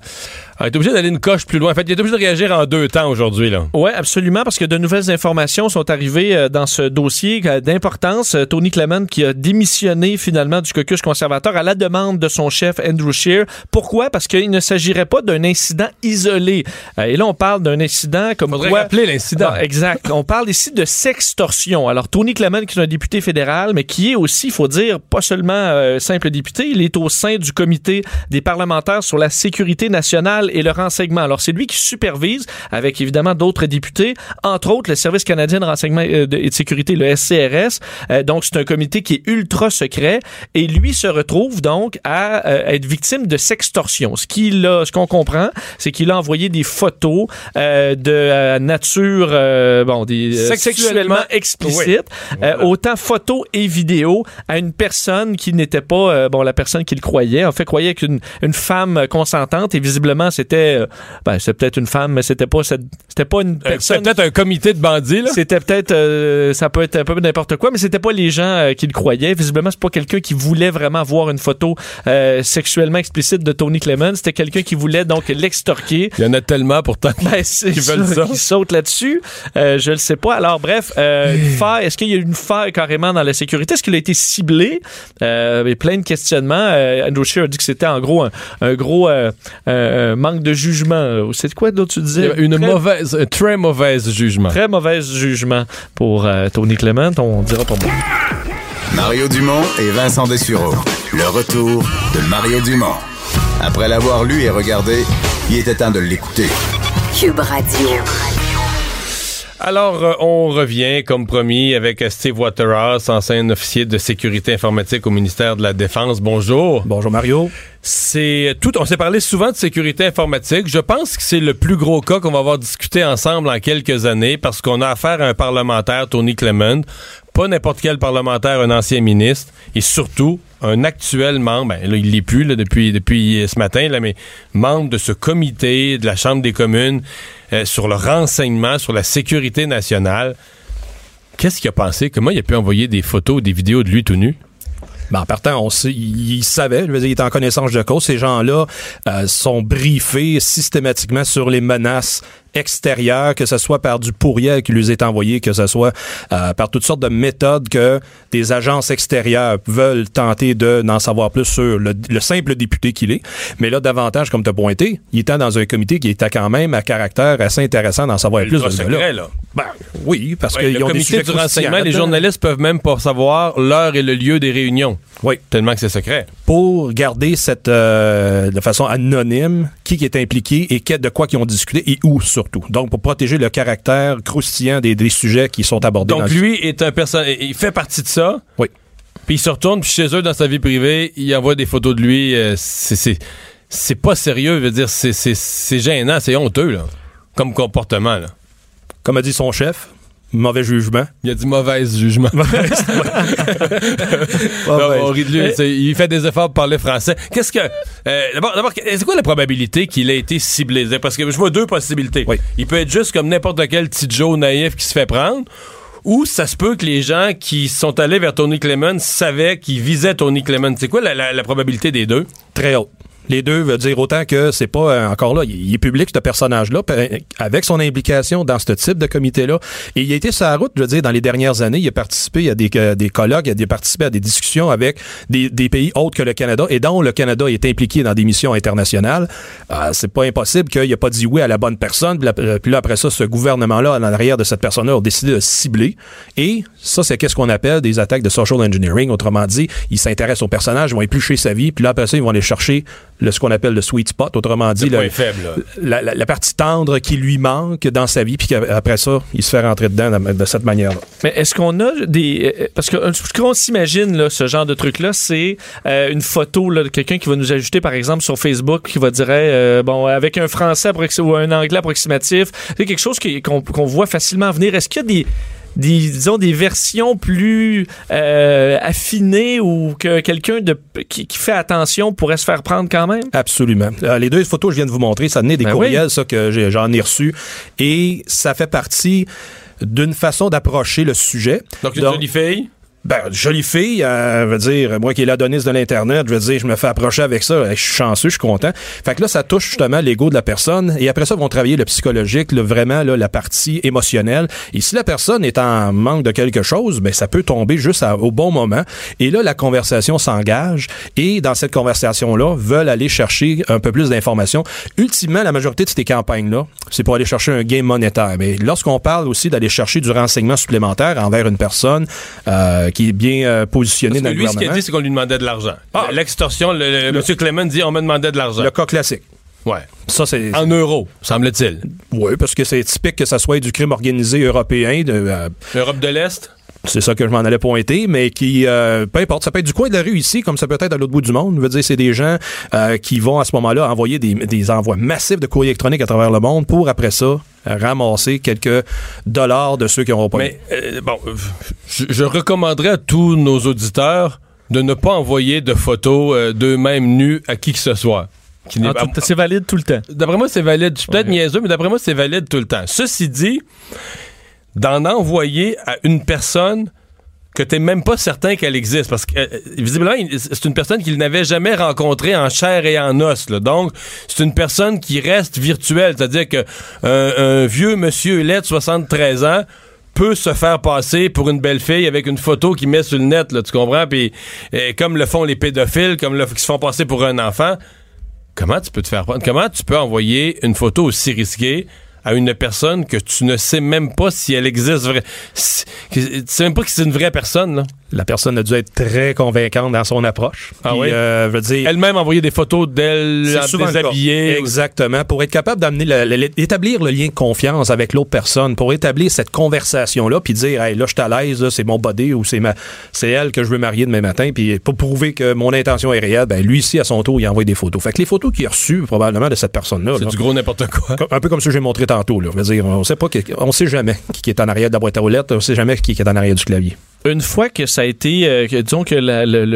euh, a été obligé d'aller une coche plus loin. En fait, il est obligé de réagir en deux temps aujourd'hui là. Oui, absolument, parce que de nouvelles informations sont arrivées euh, dans ce dossier euh, d'importance. Euh, Tony Clement qui a démissionné finalement du caucus conservateur à la demande de son chef Andrew Scheer. Pourquoi? Parce qu'il ne s'agirait pas d'un incident isolé. Et là, on parle d'un incident comme Faudrait quoi... rappeler l'incident. Ah, exact. On parle ici de sextorsion. Alors, Tony Clement, qui est un député fédéral, mais qui est aussi, il faut dire, pas seulement euh, simple député, il est au sein du comité des parlementaires sur la sécurité nationale et le renseignement. Alors, c'est lui qui supervise, avec évidemment d'autres députés, entre autres le Service canadien de renseignement euh, et de sécurité, le SCRS. Euh, donc, c'est un comité qui est ultra secret et lui se retrouve donc à euh, être victime de sextorsion. Ce qu'il a, ce qu'on comprend, c'est qu'il a envoyé des photos euh, de euh, nature, euh, bon, des Sexuellement- sexuellement explicites, Oui. Voilà. autant photos et vidéos à une personne qui n'était pas, bon, la personne qui le croyait, en fait, croyait qu'une une femme consentante et visiblement c'était, euh, ben, c'est peut-être une femme, mais c'était pas, c'était pas une Euh, personne. Peut-être un comité de bandits là. C'était peut-être, euh, ça peut être un peu n'importe quoi, mais c'était pas les gens euh, qui le croyaient. Visiblement, c'est pas quelqu'un qui voulait vraiment voir une photo euh, sexuellement explicite de Tony Clement. C'était quelqu'un qui voulait donc l'extorquer. Il y en a tellement pourtant. Ben, Qui veulent ça. Qui sautent là-dessus. Je le sais pas. Alors, bref. Est-ce qu'il y a une faille carrément dans la sécurité? Est-ce qu'il a été ciblé? Euh, il y a plein de questionnements. Andrew Scheer a dit que c'était en gros un, un gros euh, euh, manque de jugement. C'est quoi d'autre tu disais? Une Très- mauvaise, un très mauvaise jugement. Très mauvais jugement pour euh, Tony Clement, on dira pas moi. Mario Dumont et Vincent Dessureau. Le retour de Mario Dumont. Après l'avoir lu et regardé, il était temps de l'écouter. Cube Radio. Alors, euh, on revient, comme promis, avec Steve Waterhouse, ancien officier de sécurité informatique au ministère de la Défense. Bonjour. Bonjour Mario. C'est tout. On s'est parlé souvent de sécurité informatique. Je pense que c'est le plus gros cas qu'on va avoir discuté ensemble en quelques années parce qu'on a affaire à un parlementaire, Tony Clement, pas n'importe quel parlementaire, un ancien ministre, et surtout un actuel membre. Ben, là, il l'est plus là, depuis depuis ce matin, là, mais membre de ce comité de la Chambre des communes euh, sur le renseignement, sur la sécurité nationale. Qu'est-ce qu'il a pensé? Comment il a pu envoyer des photos, des vidéos de lui tout nu? Ben, en partant, on sait, il, il savait, il était en connaissance de cause. Ces gens-là euh, sont briefés systématiquement sur les menaces extérieures, que ce soit par du pourriel qui lui est envoyé, que ce soit euh, par toutes sortes de méthodes que des agences extérieures veulent tenter de d'en savoir plus sur le, le simple député qu'il est. Mais là, davantage, comme tu as pointé, il était dans un comité qui était quand même à caractère assez intéressant d'en savoir plus. De secret, là. Ben, oui, parce Ouais, qu'ils ont des comité sujets du renseignement, les journalistes peuvent même pas savoir l'heure et le lieu des réunions. Oui. Tellement que c'est secret. pour garder cette euh, de façon anonyme qui, est impliqué et de quoi qu'ils ont discuté et où surtout. Donc pour protéger le caractère croustillant des, des sujets qui sont abordés. dans Donc le- lui est un personnage, il fait partie de ça. Oui. Puis il se retourne puis chez eux dans sa vie privée, il envoie des photos de lui. euh, c'est c'est pas sérieux, je veux dire c'est gênant, c'est honteux là, comme comportement là. comme a dit son chef, Mauvais jugement. Il a dit mauvais jugement. on rit de lui. C'est- Il fait des efforts pour parler français. Qu'est-ce que. euh, D'abord, d'abord, c'est quoi la probabilité qu'il ait été ciblé? Parce que je vois deux possibilités. Oui. Il peut être juste comme n'importe quel petit Joe naïf qui se fait prendre. Ou ça se peut que les gens qui sont allés vers Tony Clemens savaient qu'ils visaient Tony Clemens. C'est quoi la, la- la probabilité des deux? Très haute. Les deux veut dire autant que c'est pas euh, encore là, il est public ce personnage-là pe- avec son implication dans ce type de comité-là. Et il a été sur la route, je veux dire, dans les dernières années, il a participé à des, euh, des colloques, il a participé à des discussions avec des, des pays autres que le Canada et dont le Canada est impliqué dans des missions internationales. Euh, c'est pas impossible qu'il ait pas dit oui à la bonne personne. Puis là, euh, puis là, après ça, ce gouvernement-là, en arrière de cette personne-là, a décidé de cibler. Et ça, c'est qu'est-ce qu'on appelle des attaques de social engineering. Autrement dit, ils s'intéressent au personnage, ils vont éplucher sa vie, puis là, après ça, ils vont aller chercher le, ce qu'on appelle le sweet spot. Autrement dit, Le faible, la, la- la partie tendre qui lui manque dans sa vie, puis qu'après ça, il se fait rentrer dedans de, de cette manière-là. Mais est-ce qu'on a des. euh, Parce que euh, ce qu'on s'imagine, là, ce genre de truc-là, c'est euh, une photo là, de quelqu'un qui va nous ajouter, par exemple, sur Facebook, qui va dire, euh, bon, avec un français ou un anglais approximatif. C'est quelque chose qu'on voit facilement venir. Est-ce qu'il y a des. Des, disons des versions plus euh, affinées ou que quelqu'un de qui, qui fait attention pourrait se faire prendre quand même? Absolument. Euh, les deux photos que je viens de vous montrer, ça venait des Ben courriels, ça, que j'ai- j'en ai reçus. Et ça fait partie d'une façon d'approcher le sujet. Donc, une jolie fille. Ben, jolie fille, euh, veut dire, moi qui est l'adoniste de l'Internet, je veux dire, je me fais approcher avec ça, je suis chanceux, je suis content. Fait que là, ça touche justement l'ego de la personne, et après ça, vont travailler le psychologique, le, vraiment, là, la partie émotionnelle. Et si la personne est en manque de quelque chose, ben, ça peut tomber juste au bon moment. Et là, la conversation s'engage, et dans cette conversation-là, veulent aller chercher un peu plus d'informations. Ultimement, la majorité de ces campagnes-là, c'est pour aller chercher un gain monétaire. Mais lorsqu'on parle aussi d'aller chercher du renseignement supplémentaire envers une personne euh, qui est bien euh, positionnée Parce dans que le lui, ce qu'il a dit, c'est qu'on lui demandait de l'argent. Ah. L'extorsion, le, le- M. Clement dit on me demandait de l'argent. le cas classique. Ouais. Ça, c'est. En euros, semble-t-il. Oui, parce que c'est typique que ça soit du crime organisé européen. De, euh, Europe de l'Est? C'est ça que je m'en allais pointer, mais qui, euh, peu importe, ça peut être du coin de la rue ici, comme ça peut être à l'autre bout du monde. Je veux dire, c'est des gens euh, qui vont à ce moment-là envoyer des, des envois massifs de courrier électronique à travers le monde pour après ça ramasser quelques dollars de ceux qui n'auront pas. Mais euh, bon, je, je recommanderais à tous nos auditeurs de ne pas envoyer de photos euh, d'eux-mêmes nus à qui que ce soit. C'est valide tout le temps. D'après moi, c'est valide. Je suis peut-être niaiseux, mais d'après moi, c'est valide tout le temps. Ceci dit, d'en envoyer à une personne que t'es même pas certain qu'elle existe, parce que euh, visiblement, c'est une personne qu'il n'avait jamais rencontrée en chair et en os. Donc, c'est une personne qui reste virtuelle, c'est-à-dire que un vieux monsieur laid de 73 ans peut se faire passer pour une belle fille avec une photo qu'il met sur le net, là, tu comprends? Puis, euh, comme le font les pédophiles, comme le, se font passer pour un enfant, Comment tu peux te faire prendre? Comment tu peux envoyer une photo aussi risquée à une personne que tu ne sais même pas si elle existe vrai. si- Tu sais même pas que c'est une vraie personne, là. La personne a dû être très convaincante dans son approche. Ah Puis, oui? euh, veut dire, Elle-même envoyer des photos d'elle déshabillée. Exactement. Pour être capable d'amener, le- le- lien de confiance avec l'autre personne, pour établir cette conversation-là, puis dire, hey, là, je suis à l'aise, c'est mon body ou c'est ma, c'est elle que je veux marier demain matin, puis pour prouver que mon intention est réelle, ben, lui ici, à son tour, il envoie des photos. Fait que les photos qu'il a reçues, probablement, de cette personne-là, C'est du gros n'importe quoi. un peu comme ce que j'ai montré on sait sait jamais qui est en arrière de la boîte à roulettes, on sait jamais qui est en arrière du clavier. Une fois que ça a été, euh,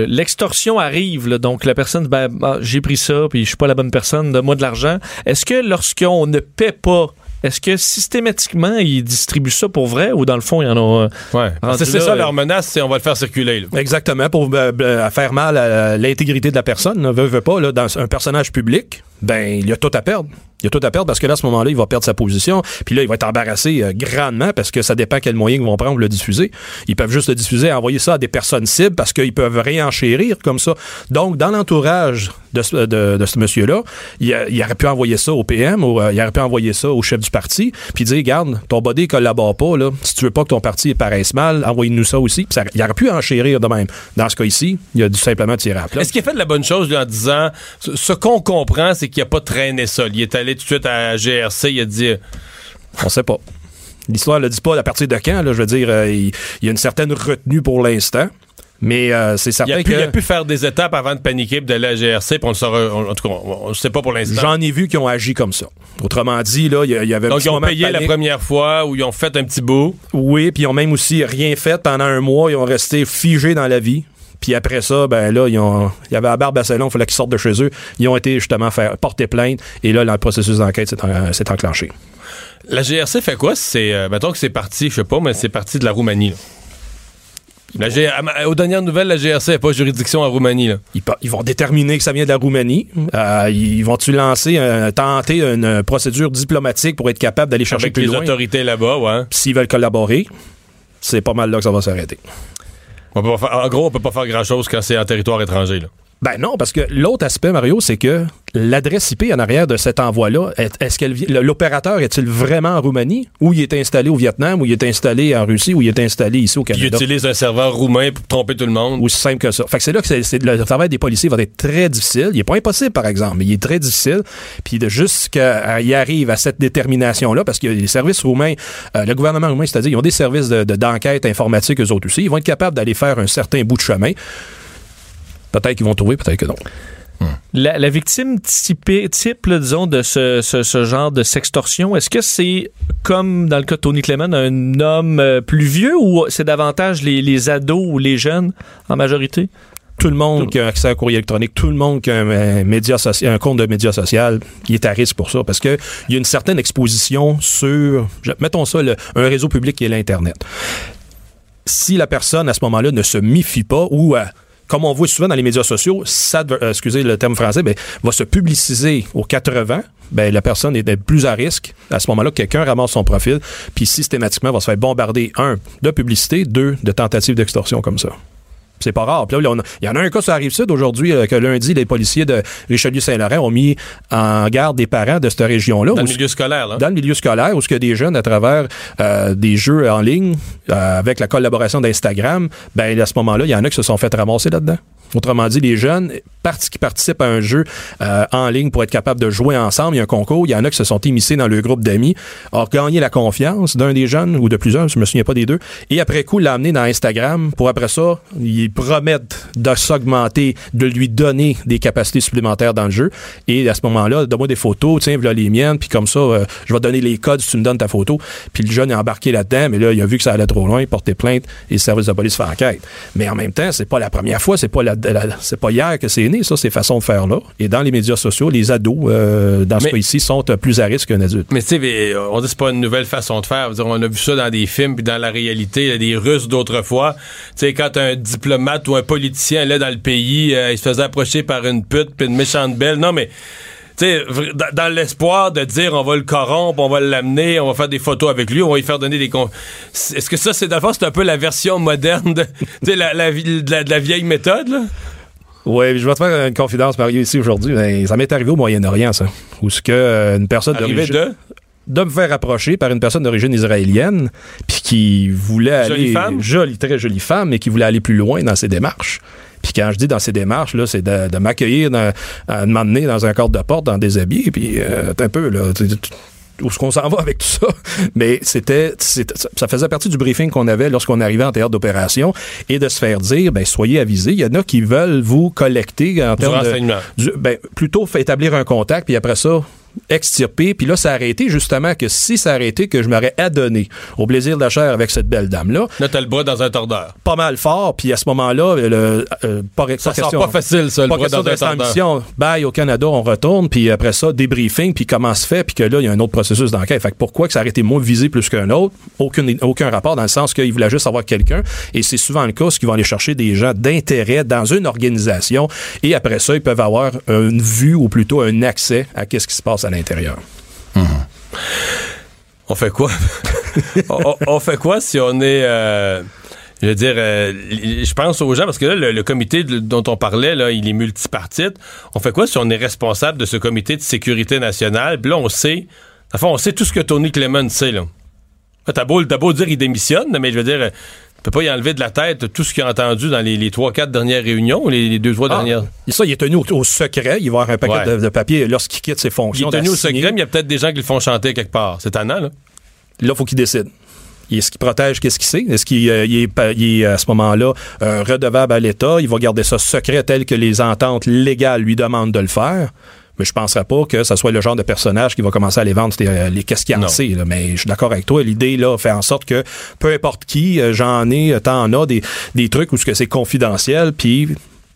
l'extorsion arrive, donc la personne, ben, ah, j'ai pris ça, puis je suis pas la bonne personne, donne-moi de l'argent. Est-ce que lorsqu'on ne paie pas, est-ce que systématiquement ils distribuent ça pour vrai ou dans le fond il y en a. euh, Ouais. C'est ça euh, leur menace, c'est on va le faire circuler. là. Exactement, pour euh, euh, faire mal à l'intégrité de la personne, ne veut, veut pas, là, dans un personnage public, ben, il y a tout à perdre. Il y a tout à perdre parce que là, à ce moment-là, il va perdre sa position. Puis là, il va être embarrassé euh, grandement parce que ça dépend quel moyen ils vont prendre pour le diffuser. Ils peuvent juste le diffuser et envoyer ça à des personnes cibles parce qu'ils peuvent réenchérir comme ça. Donc, dans l'entourage de ce, de, de ce monsieur-là, il, il aurait pu envoyer ça au PM ou euh, il aurait pu envoyer ça au chef du parti puis dire, regarde, ton body ne collabore pas, là. Si tu veux pas que ton parti paraisse mal, envoyez-nous ça aussi. Ça- il aurait pu enchérir de même. Dans ce cas ici, il a dû simplement tirer à la place. Est-ce qu'il a fait de la bonne chose lui, en disant ce, ce qu'on comprend, c'est qu'il a pas traîné ça. Il est allé tout de suite à GRC, il a dit On sait pas. L'histoire ne le dit pas à partir de quand. Là, je veux dire, euh, il, il y a une certaine retenue pour l'instant. Mais euh, c'est Il certain a, pu, que... il a pu faire des étapes avant de paniquer et d'aller à la GRC, puis on le saura, on- en tout cas, on ne sait pas pour l'instant. J'en ai vu qui ont agi comme ça. Autrement dit, là, il y, a- il y avait un Donc, petit ils ont de payé la première fois ou ils ont fait un petit bout. Oui, puis ils ont même aussi rien fait pendant un mois. Ils ont resté figés dans la vie. Puis après ça, ben là, ils ont, il y avait la barbe à salon, il fallait qu'ils sortent de chez eux. Ils ont été justement faire porter plainte. Et là, le processus d'enquête s'est en- s'est enclenché. La GRC fait quoi? C'est, euh, mettons que c'est parti, je sais pas, mais c'est parti de la Roumanie. là. La G- aux dernières nouvelles, la GRC n'a pas juridiction en Roumanie. Là. Ils, vont déterminer que ça vient de la Roumanie. Euh, ils vont-tu lancer, un- tenter une procédure diplomatique pour être capable d'aller chercher Avec plus les loin? autorités là-bas, ouais. S'ils veulent collaborer, c'est pas mal là que ça va s'arrêter. En gros, on peut pas faire grand-chose quand c'est en territoire étranger. Là. Ben non, parce que l'autre aspect, Mario, c'est que l'adresse IP en arrière de cet envoi-là, est- est-ce qu'elle l'opérateur est-il vraiment en Roumanie ou il est installé au Vietnam ou il est installé en Russie ou il est installé ici au Canada? utilisent un serveur roumain pour tromper tout le monde. Aussi simple que ça. Fait que c'est là que c'est, c'est- le travail des policiers va être très difficile. Il est pas impossible, par exemple, mais il est très difficile. Puis de jusqu'à y arrive à cette détermination-là, parce que les services roumains, euh, le gouvernement roumain, c'est-à-dire, ils ont des services de, de- d'enquête informatique, eux autres aussi. Ils vont être capables d'aller faire un certain bout de chemin. Peut-être qu'ils vont trouver, peut-être que non. La, la victime typée- type, là, disons, de ce, ce- ce genre de sextorsion, est-ce que c'est comme dans le cas de Tony Clement, un homme euh, plus vieux ou c'est davantage les, les ados ou les jeunes en majorité? Tout le monde qui a accès à un courrier électronique, tout le monde qui a un, euh, média soci- un compte de média social, il est à risque pour ça parce que il y a une certaine exposition sur, mettons ça, le- un réseau public qui est l'Internet. Si la personne à ce moment-là ne se méfie pas ou euh, comme on voit souvent dans les médias sociaux, ça, excusez le terme français, ben, va se publiciser aux 80, ben, la personne est plus à risque. À ce moment-là, quelqu'un ramasse son profil, puis systématiquement va se faire bombarder, un, de publicité, deux, de tentatives d'extorsion comme ça. C'est pas rare. Puis là, il y en a un cas sur la Rive-Sud aujourd'hui euh, que lundi, les policiers de Richelieu-Saint-Laurent ont mis en garde des parents de cette région-là. Dans le milieu scolaire, là. dans le milieu scolaire, où ce que des jeunes, à travers euh, des jeux en ligne, euh, avec la collaboration d'Instagram, ben à ce moment-là, il y en a qui se sont fait ramasser là-dedans. Autrement dit, les jeunes qui participent à un jeu euh, en ligne pour être capable de jouer ensemble, il y a un concours, il y en a qui se sont émissés dans le groupe d'amis, ont gagné la confiance d'un des jeunes ou de plusieurs, je me souviens pas des deux, et après coup, l'a amené dans Instagram pour après ça, ils promettent de s'augmenter, de lui donner des capacités supplémentaires dans le jeu, et à ce moment-là, donne-moi des photos, tiens, voilà les miennes, puis comme ça, euh, je vais te donner les codes si tu me donnes ta photo, puis le jeune est embarqué là-dedans, mais là, il a vu que ça allait trop loin, il portait plainte, et le service de police fait enquête. Mais en même temps, c'est pas la première fois, c'est pas la, la- c'est pas hier que c'est né, ça, ces façons de faire là. Et dans les médias sociaux, les ados, euh, dans ce Mais- cas ici, sont euh, plus à risque qu'un adulte. Mais tu sais, on dit que c'est pas une nouvelle façon de faire. Dire, on a vu ça dans des films puis dans la réalité, là, des Russes d'autrefois. Tu sais, quand un diplomate ou un politicien allait dans le pays, euh, il se faisait approcher par une pute puis une méchante belle. Non, mais tu sais, vr- dans, l'espoir de dire on va le corrompre, on va l'amener, on va faire des photos avec lui, on va lui faire donner des con... Est-ce que ça, c'est le fond, c'est un peu la version moderne de, la, la, de la- de la vieille méthode, là? Oui, je vais te faire une confidence, Mario, ici aujourd'hui. Ben, Ça m'est arrivé au Moyen-Orient, ça. Où ce que euh, une personne Arrivé d'origine... de... de me faire approcher par une personne d'origine israélienne, puis qui voulait Jolie aller... femme? Jolie, très jolie femme, mais qui voulait aller plus loin dans ses démarches. Puis quand je dis dans ses démarches, là, c'est de, de m'accueillir, à m'emmener dans un cadre de porte, dans des habits, puis euh, un peu, là... où est-ce qu'on s'en va avec tout ça? Mais c'était, ça faisait partie du briefing qu'on avait lorsqu'on arrivait en théâtre d'opération et de se faire dire, ben, soyez avisés. Il y en a qui veulent vous collecter en termes de, du- ben, plutôt fait établir un contact, puis après ça, extirper. Puis là, ça a arrêté justement que si ça a arrêté, que je m'aurais adonné au plaisir de la chair avec cette belle dame-là, Là, t'as le bras dans un tordeur. pas mal fort. Puis à ce moment-là, le, euh, pas, Ça pas sort question- pas facile, ça, le pas bras dans de un tordeur. Bye au Canada, on retourne, puis après ça, débriefing, puis comment se fait, puis que là, il y a un autre processus d'enquête. Fait que pourquoi que ça a été moins visé plus qu'un autre? Aucun, aucun rapport dans le sens qu'il voulait juste avoir quelqu'un. Et c'est souvent le cas, ce qu'ils vont aller chercher des gens d'intérêt dans une organisation. Et après ça, ils peuvent avoir une vue ou plutôt un accès à qu'est-ce qui se passe à l'intérieur. On fait quoi? on, fait quoi si on est. euh, je veux dire, euh, je pense aux gens, parce que là, le, comité dont on parlait, là, il est multipartite. On fait quoi si on est responsable de ce comité de sécurité nationale? Puis là, on sait. Enfin, on sait tout ce que Tony Clement sait, là. T'as beau, t'as beau dire qu'il démissionne, mais je veux dire, peux pas y enlever de la tête tout ce qu'il a entendu dans les, trois, quatre dernières réunions, les, les deux, trois Ah, dernières? ça, il est tenu au, au secret. Il va avoir un paquet Ouais. de, de papier lorsqu'il quitte ses Il fonctions. est tenu au secret, mais il y a peut-être des gens qui le font chanter quelque part. C'est tannant, là. Là, faut qu'il décide. Est-ce qu'il protège qu'est-ce qu'il sait? Est-ce qu'il euh, il il est, à ce moment-là euh, redevable à l'État? Il va garder ça secret tel que les ententes légales lui demandent de le faire? Mais je penserais pas que ce soit le genre de personnage qui va commencer à aller vendre euh, les qu'est-ce qu'il en sait. là. Mais je suis d'accord avec toi. L'idée, là, fait en sorte que peu importe qui, euh, j'en ai, euh, t'en as des, des trucs où ce que c'est confidentiel, puis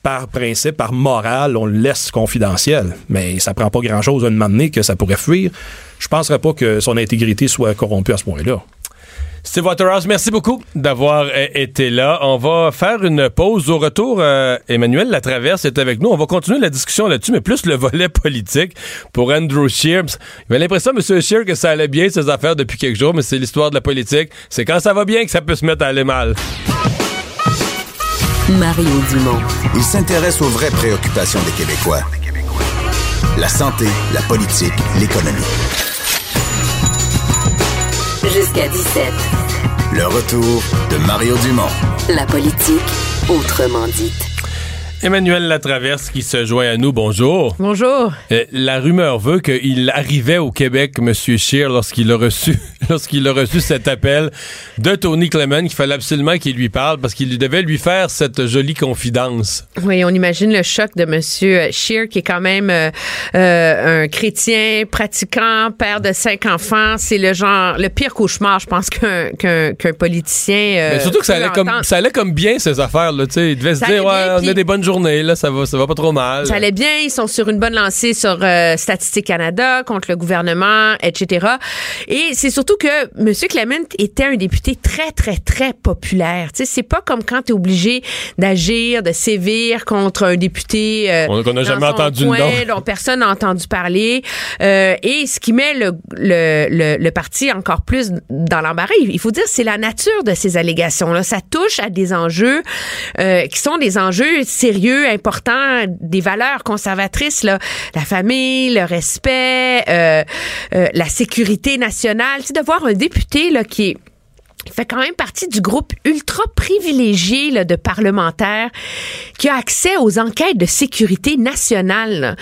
par principe, par morale, on le laisse confidentiel. Mais ça prend pas grand-chose à m'amener que ça pourrait fuir. Je penserais pas que son intégrité soit corrompue à ce point-là. Steve Waterhouse, merci beaucoup d'avoir euh, été là. On va faire une pause. Au retour, euh, Emmanuel Latraverse est avec nous. On va continuer la discussion là-dessus, mais plus le volet politique pour Andrew Scheer. Il avait l'impression, M. Scheer, que ça allait bien, ses affaires, depuis quelques jours, mais c'est l'histoire de la politique. C'est quand ça va bien que ça peut se mettre à aller mal. Mario Dumont. Il s'intéresse aux vraies préoccupations des Québécois. La santé, la politique, l'économie. Jusqu'à 17. Le retour de Mario Dumont. La politique autrement dite. Emmanuel Latraverse qui se joint à nous. Bonjour. Bonjour. Euh, la rumeur veut qu'il arrivait au Québec, M. Scheer, lorsqu'il a reçu lorsqu'il a reçu cet appel de Tony Clement, qu'il fallait absolument qu'il lui parle parce qu'il devait lui faire cette jolie confidence. Oui, on imagine le choc de Monsieur Scheer, qui est quand même euh, euh, un chrétien pratiquant, père de cinq enfants. C'est le genre, le pire cauchemar, je pense, qu'un qu'un politicien. Mais surtout que ça allait, comme, ça allait comme bien, ces affaires. Là, tu sais. il devait se dire, ouais, bien, on a des bonnes là, ça va, ça va pas trop mal. Ça allait bien, ils sont sur une bonne lancée sur euh, Statistique Canada contre le gouvernement, etc. Et c'est surtout que M. Clement était un député très, très, très populaire. Tu sais, c'est pas comme quand tu es obligé d'agir, de sévir contre un député euh, qu'on n'a jamais entendu le nom. dont personne n'a entendu parler. Euh, et ce qui met le, le, le, le parti encore plus dans l'embarras, il faut dire, c'est la nature de ces allégations-là. Ça touche à des enjeux euh, qui sont des enjeux sérieux, importants, des valeurs conservatrices, là. la famille, le respect, euh, euh, la sécurité nationale. Tu sais, de voir un député là, qui est fait quand même partie du groupe ultra privilégié là, de parlementaires qui a accès aux enquêtes de sécurité nationale.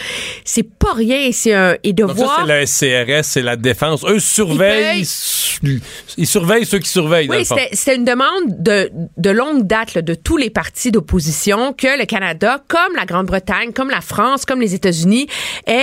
C'est pas rien. C'est un et de Donc ça, voir. c'est la SCRS, c'est la défense. Eux surveillent, Ils su- ils surveillent ceux qui surveillent. Oui, c'était une demande de, de longue date là, de tous les partis d'opposition que le Canada, comme la Grande-Bretagne, comme la France, comme les États-Unis, ait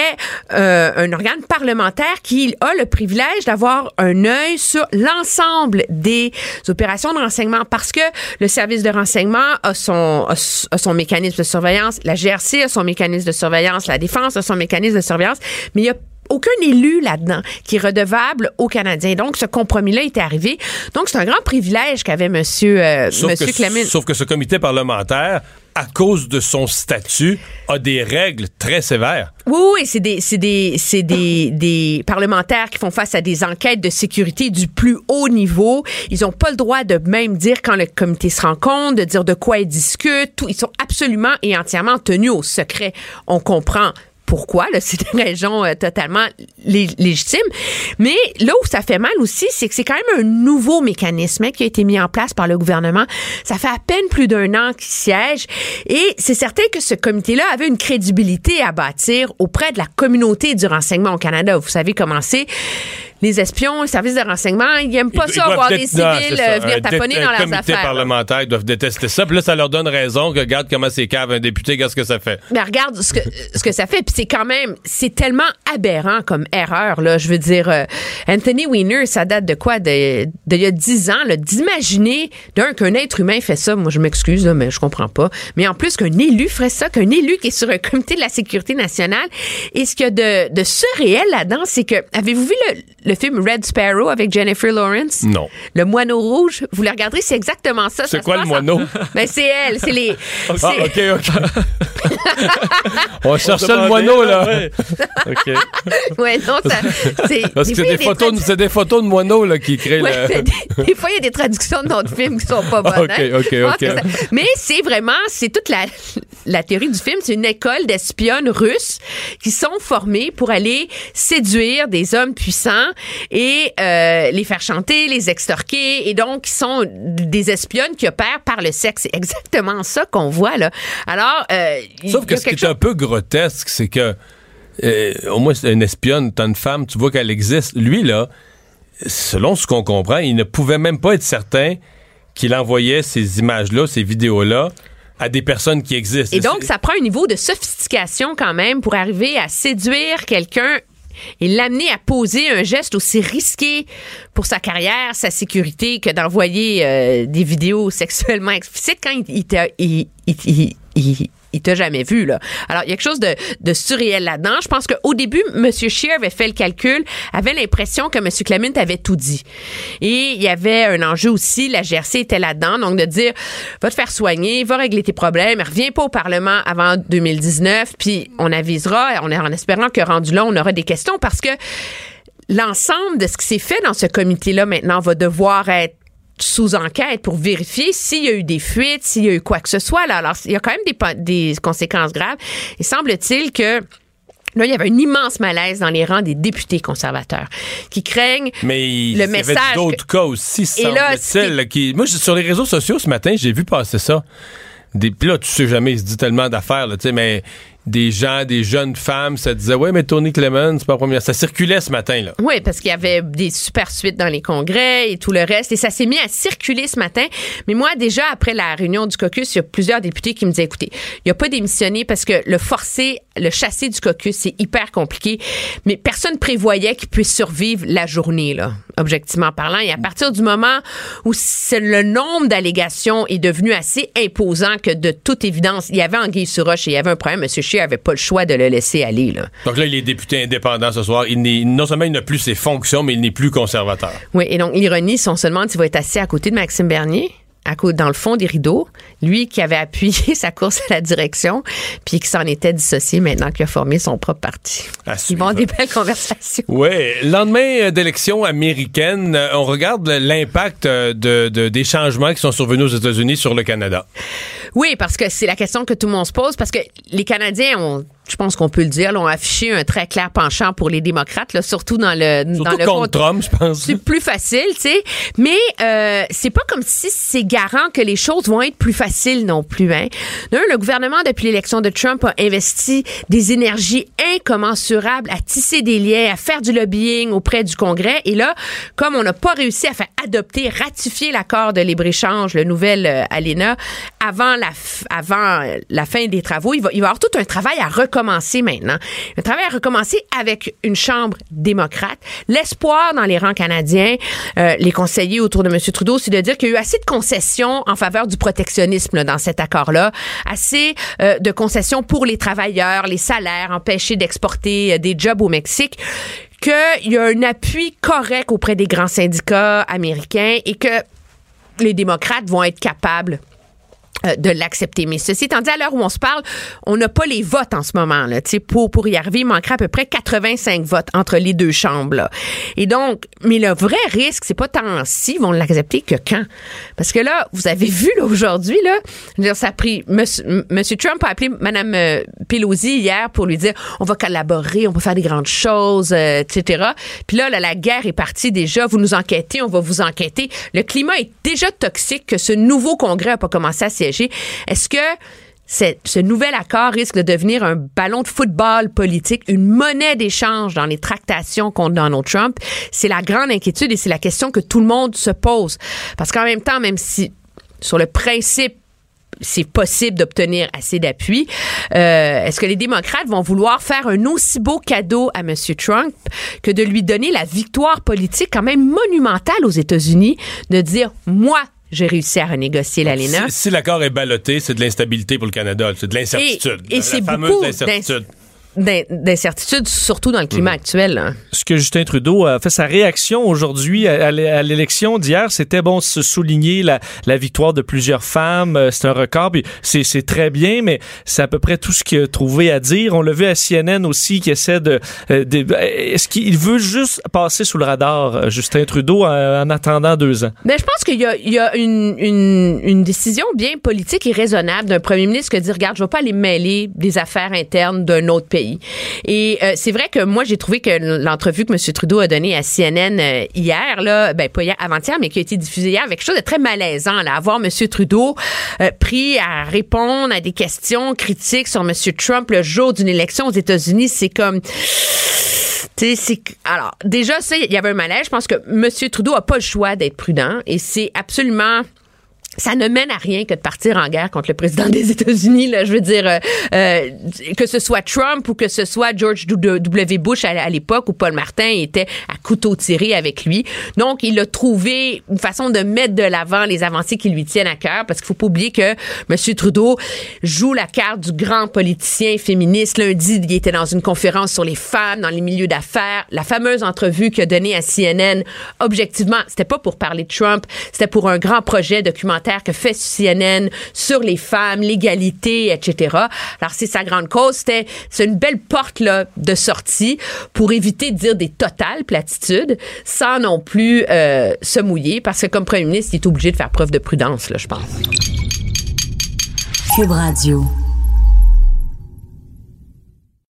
euh, un organe parlementaire qui a le privilège d'avoir un œil sur l'ensemble des opérations de renseignement parce que le service de renseignement a son, a son mécanisme de surveillance, la GRC a son mécanisme de surveillance, la Défense a son mécanisme de surveillance, mais il y a aucun élu là-dedans qui est redevable aux Canadiens. Donc, ce compromis-là est arrivé. Donc, c'est un grand privilège qu'avait Monsieur, euh, Sauf Monsieur que, Clement. sauf que ce comité parlementaire, à cause de son statut, a des règles très sévères. Oui, oui, c'est des, des, des, des parlementaires qui font face à des enquêtes de sécurité du plus haut niveau. Ils n'ont pas le droit de même dire quand le comité se rencontre, de dire de quoi ils discutent. Tout. Ils sont absolument et entièrement tenus au secret. On comprend pourquoi, c'est une raison euh, totalement lé- légitime. Mais là où ça fait mal aussi, c'est que c'est quand même un nouveau mécanisme hein, qui a été mis en place par le gouvernement. Ça fait à peine plus d'un an qu'il siège et c'est certain que ce comité-là avait une crédibilité à bâtir auprès de la communauté du renseignement au Canada. Vous savez comment c'est. Les espions, les services de renseignement, ils n'aiment pas Ils- ça, ils voir des non, civils euh, venir taponner dans leurs affaires. là. parlementaire, ils doivent détester ça. Puis là, ça leur donne raison que regarde comment c'est cave un député, regarde ce que ça fait. Mais regarde ce que, ce que ça fait. Puis c'est quand même, c'est tellement aberrant comme erreur, là. Je veux dire, euh, Anthony Weiner, ça date de quoi? De, d'il y a 10 ans. D'imaginer, d'un, qu'un être humain fait ça. Moi, je m'excuse, mais je comprends pas. Mais en plus, qu'un élu ferait ça, qu'un élu qui est sur un comité de la sécurité nationale. Et ce qu'il y a de, de surréel là-dedans, c'est que, avez-vous vu le, le film Red Sparrow avec Jennifer Lawrence? Non. Le moineau rouge? Vous le regarderez, c'est exactement ça. C'est quoi le moineau? en- Ben, c'est elle. C'est les. Ah, OK, OK. On cherche ça le moineau, là, ouais. OK. Ouais, non, ça, c'est. Parce des que c'est a des, tradu- des photos de moineaux là, qui créent Ouais, le... des, des fois, il y a des traductions de notre film qui sont pas bonnes. Ok, hein. ok, ok. ça- Mais c'est vraiment, c'est toute la, la théorie du film. C'est une école d'espionnes russes qui sont formées pour aller séduire des hommes puissants et euh, les faire chanter, les extorquer. Et donc, ils sont des espionnes qui opèrent par le sexe. C'est exactement ça qu'on voit, là. Alors, euh, Sauf que ce qui est un peu grotesque, c'est que euh, au moins c'est une espionne, t'as une femme, tu vois qu'elle existe. Lui là, selon ce qu'on comprend, il ne pouvait même pas être certain qu'il envoyait ces images-là, ces vidéos-là à des personnes qui existent. Et donc, ça prend un niveau de sophistication quand même pour arriver à séduire quelqu'un et l'amener à poser un geste aussi risqué pour sa carrière, sa sécurité, que d'envoyer euh, des vidéos sexuellement explicites quand il, il, il t'a jamais vu, là. Alors, il y a quelque chose de, de surréel là-dedans. Je pense qu'au début, M. Scheer avait fait le calcul, avait l'impression que M. Clement avait tout dit. Et il y avait un enjeu aussi, la GRC était là-dedans, donc de dire, va te faire soigner, va régler tes problèmes, reviens pas au Parlement avant 2019, puis on avisera, en, en espérant que rendu là, on aura des questions, parce que l'ensemble de ce qui s'est fait dans ce comité-là maintenant va devoir être sous enquête pour vérifier s'il y a eu des fuites, s'il y a eu quoi que ce soit. Là. Alors, il y a quand même des, des conséquences graves. Et semble-t-il que Là, il y avait un immense malaise dans les rangs des députés conservateurs qui craignent Mais le il y message. avait d'autres cas aussi, Et là, semble-t-il. qui- Moi, sur les réseaux sociaux ce matin, j'ai vu passer ça. Des... Puis là, tu sais jamais, il se dit tellement d'affaires, tu sais, mais des gens, des jeunes femmes, ça disait, ouais, mais Tony Clemens, c'est pas la première. Ça circulait ce matin, là. Oui, parce qu'il y avait des super suites dans les congrès et tout le reste. Et ça s'est mis à circuler ce matin. Mais moi, déjà, après la réunion du caucus, il y a plusieurs députés qui me disaient, écoutez, il a pas démissionné parce que le forcer, le chasser du caucus, c'est hyper compliqué. Mais personne prévoyait qu'il puisse survivre la journée, là, objectivement parlant. Et à partir du moment où le nombre d'allégations est devenu assez imposant que de toute évidence, il y avait anguille sur et il y avait un problème, M. Scheer avait pas le choix de le laisser aller, là. Donc là, il est député indépendant ce soir. Il n'est, non seulement il n'a plus ses fonctions, mais il n'est plus conservateur. Oui, et donc l'ironie, si on se demande s'il va être assis à côté de Maxime Bernier, à dans le fond des rideaux, lui qui avait appuyé sa course à la direction, puis qui s'en était dissocié maintenant qu'il a formé son propre parti. Ils vont des belles conversations. Oui, lendemain euh, d'élection américaine, euh, on regarde l'impact euh, de, de- des changements qui sont survenus aux États-Unis sur le Canada. Oui, parce que c'est la question que tout le monde se pose, parce que les Canadiens ont, je pense qu'on peut le dire, là, ont affiché un très clair penchant pour les démocrates, là, surtout dans le dans le contre compte- Trump, je pense. C'est plus facile, tu sais. Mais euh, c'est pas comme si c'est garant que les choses vont être plus faciles non plus. Hein. D'un, le gouvernement, depuis l'élection de Trump, a investi des énergies incommensurables à tisser des liens, à faire du lobbying auprès du Congrès. Et là, comme on n'a pas réussi à faire adopter, ratifier l'accord de libre-échange, le nouvel euh, ALENA, avant la, avant euh, la fin des travaux, il va, il va y avoir tout un travail à recommencer maintenant. Un travail à recommencer avec une Chambre démocrate. L'espoir dans les rangs canadiens, euh, les conseillers autour de M. Trudeau, c'est de dire qu'il y a eu assez de concessions en faveur du protectionnisme dans cet accord-là, assez euh, de concessions pour les travailleurs, les salaires, empêcher d'exporter euh, des jobs au Mexique qu'il y a un appui correct auprès des grands syndicats américains et que les démocrates vont être capables de l'accepter. Mais ceci étant dit, à l'heure où on se parle, on n'a pas les votes en ce moment. Là. Pour, pour y arriver, il manquerait à peu près 85 votes entre les deux chambres. Là. Et donc, mais le vrai risque, c'est pas tant si vont l'accepter que quand. Parce que là, vous avez vu aujourd'hui, là, ça a pris. Monsieur Trump a appelé Mme euh, Pelosi hier pour lui dire on va collaborer, on va faire des grandes choses, euh, etc. Puis là, là, la guerre est partie déjà. Vous nous enquêtez, on va vous enquêter. Le climat est déjà toxique que ce nouveau Congrès n'a pas commencé à siéger. Est-ce que ce nouvel accord risque de devenir un ballon de football politique, une monnaie d'échange dans les tractations contre Donald Trump? C'est la grande inquiétude et c'est la question que tout le monde se pose. Parce qu'en même temps, même si sur le principe, c'est possible d'obtenir assez d'appui. Euh, Est-ce que les démocrates vont vouloir faire un aussi beau cadeau à M. Trump que de lui donner la victoire politique quand même monumentale aux États-Unis, de dire, moi, j'ai réussi à renégocier l'ALENA. Si, si l'accord est ballotté, c'est de l'instabilité pour le Canada. C'est de l'incertitude. Et- et c'est beaucoup incertitude. D'in- d'incertitude, surtout dans le climat actuel. là. ce que Justin Trudeau a fait sa réaction aujourd'hui à, à l'é- à l'élection d'hier, c'était bon se souligner la, la victoire de plusieurs femmes, euh, c'est un record, puis c'est très bien, mais c'est à peu près tout ce qu'il a trouvé à dire. On l'a vu à CNN aussi qui essaie de, euh, de- est-ce qu'il veut juste passer sous le radar euh, Justin Trudeau en, en attendant deux ans? Mais je pense qu'il y a, il y a une, une, une décision bien politique et raisonnable d'un premier ministre qui dit regarde, je ne vais pas aller mêler des affaires internes d'un autre pays. Et euh, c'est vrai que moi, j'ai trouvé que l'entrevue que M. Trudeau a donnée à CNN euh, hier, là, ben pas hier, avant-hier, mais qui a été diffusée hier, avec quelque chose de très malaisant, là, M. Trudeau euh, pris à répondre à des questions critiques sur M. Trump le jour d'une élection aux États-Unis, c'est comme alors déjà ça, il y avait un malaise. Je pense que M. Trudeau a pas le choix d'être prudent et c'est absolument ça ne mène à rien que de partir en guerre contre le président des États-Unis. Là, je veux dire, euh, euh, que ce soit Trump ou que ce soit George W. Bush à, l'époque où Paul Martin était à couteau tiré avec lui. Donc, il a trouvé une façon de mettre de l'avant les avancées qui lui tiennent à cœur, parce qu'il faut pas oublier que M. Trudeau joue la carte du grand politicien féministe. Lundi, il était dans une conférence sur les femmes dans les milieux d'affaires. La fameuse entrevue qu'il a donnée à CNN, objectivement, c'était pas pour parler de Trump, c'était pour un grand projet documentaire que fait CNN sur les femmes, l'égalité, etc. Alors, c'est sa grande cause. C'était, c'est une belle porte, là, de sortie pour éviter de dire des totales platitudes sans non plus euh, se mouiller parce que comme premier ministre, il est obligé de faire preuve de prudence, là, je pense. Cube Radio.